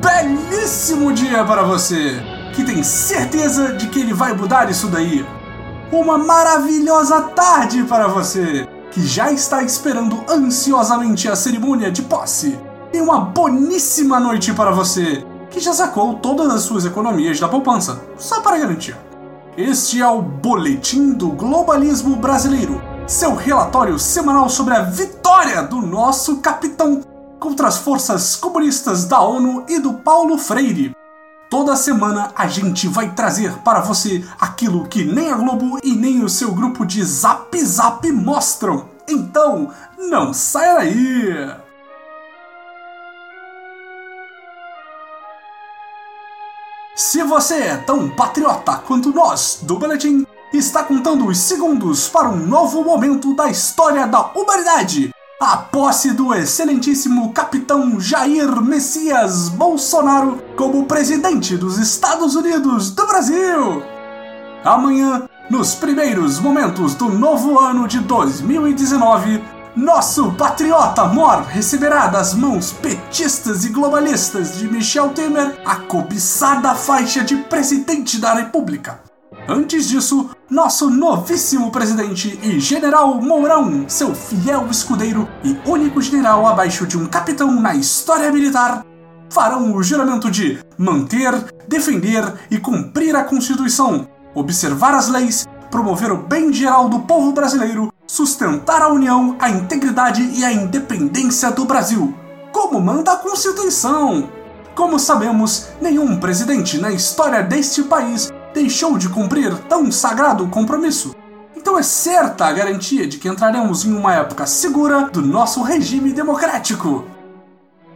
Belíssimo dia para você, que tem certeza de que ele vai mudar isso daí. Uma maravilhosa tarde para você, que já está esperando ansiosamente a cerimônia de posse. E uma boníssima noite para você, que já sacou todas as suas economias da poupança, só para garantir. Este é o Boletim do Globalismo Brasileiro, seu relatório semanal sobre a vitória do nosso capitão contra as forças comunistas da ONU e do Paulo Freire. Toda semana a gente vai trazer para você aquilo que nem a Globo e nem o seu grupo de Zap Zap mostram. Então, não saia daí! Se você é tão patriota quanto nós do Boletim, está contando os segundos para um novo momento da história da humanidade a posse do excelentíssimo capitão Jair Messias Bolsonaro como presidente dos Estados Unidos do Brasil. Amanhã, nos primeiros momentos do novo ano de 2019, nosso patriota Mor receberá das mãos petistas e globalistas de Michel Temer a cobiçada faixa de presidente da República. Antes disso, nosso novíssimo presidente e general Mourão, seu fiel escudeiro e único general abaixo de um capitão na história militar, farão o juramento de manter, defender e cumprir a Constituição, observar as leis, promover o bem geral do povo brasileiro, sustentar a união, a integridade e a independência do Brasil, como manda a Constituição. Como sabemos, nenhum presidente na história deste país deixou de cumprir tão sagrado compromisso. Então é certa a garantia de que entraremos em uma época segura do nosso regime democrático.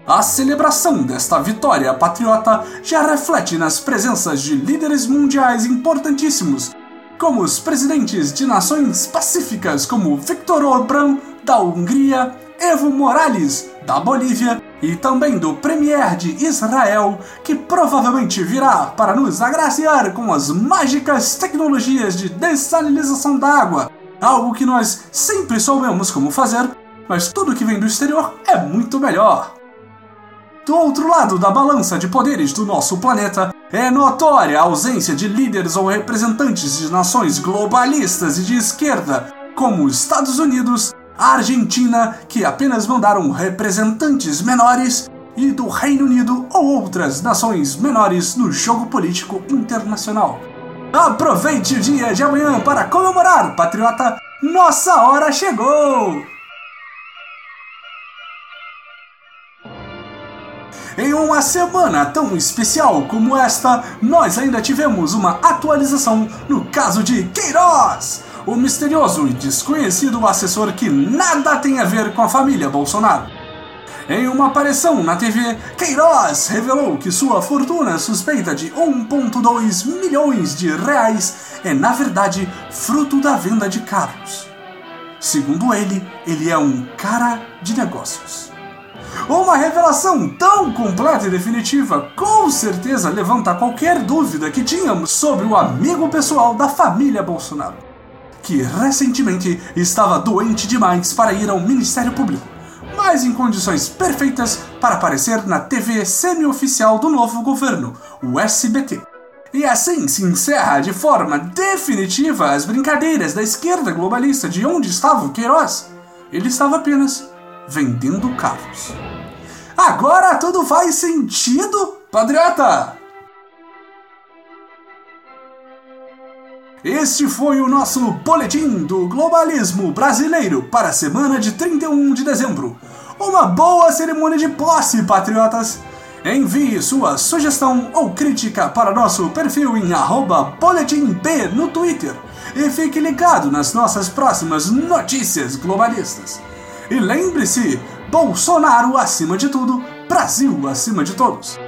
A celebração desta vitória patriota já reflete nas presenças de líderes mundiais importantíssimos, como os presidentes de nações pacíficas como Viktor Orbán, da Hungria, Evo Morales, da Bolívia e também do Premier de Israel, que provavelmente virá para nos agraciar com as mágicas tecnologias de dessalinização da água, algo que nós sempre soubemos como fazer, mas tudo que vem do exterior é muito melhor. Do outro lado da balança de poderes do nosso planeta, é notória a ausência de líderes ou representantes de nações globalistas e de esquerda, como os Estados Unidos, Argentina, que apenas mandaram representantes menores, e do Reino Unido ou outras nações menores no jogo político internacional. Aproveite o dia de amanhã para comemorar, patriota! Nossa hora chegou! Em uma semana tão especial como esta, nós ainda tivemos uma atualização no caso de Queiroz, o misterioso e desconhecido assessor que nada tem a ver com a família Bolsonaro. Em uma aparição na TV, Queiroz revelou que sua fortuna suspeita de 1,2 milhões de reais é na verdade fruto da venda de carros. Segundo ele, ele é um cara de negócios. Uma revelação tão completa e definitiva com certeza levanta qualquer dúvida que tínhamos sobre o amigo pessoal da família Bolsonaro que recentemente estava doente demais para ir ao Ministério Público, mas em condições perfeitas para aparecer na TV semi-oficial do novo governo, o SBT. E assim se encerra de forma definitiva as brincadeiras da esquerda globalista de onde estava o Queiroz. Ele estava apenas vendendo carros. Agora tudo faz sentido, Padriota? Este foi o nosso boletim do globalismo brasileiro para a semana de 31 de dezembro. Uma boa cerimônia de posse, patriotas! Envie sua sugestão ou crítica para nosso perfil em boletimp no Twitter e fique ligado nas nossas próximas notícias globalistas. E lembre-se, Bolsonaro acima de tudo, Brasil acima de todos.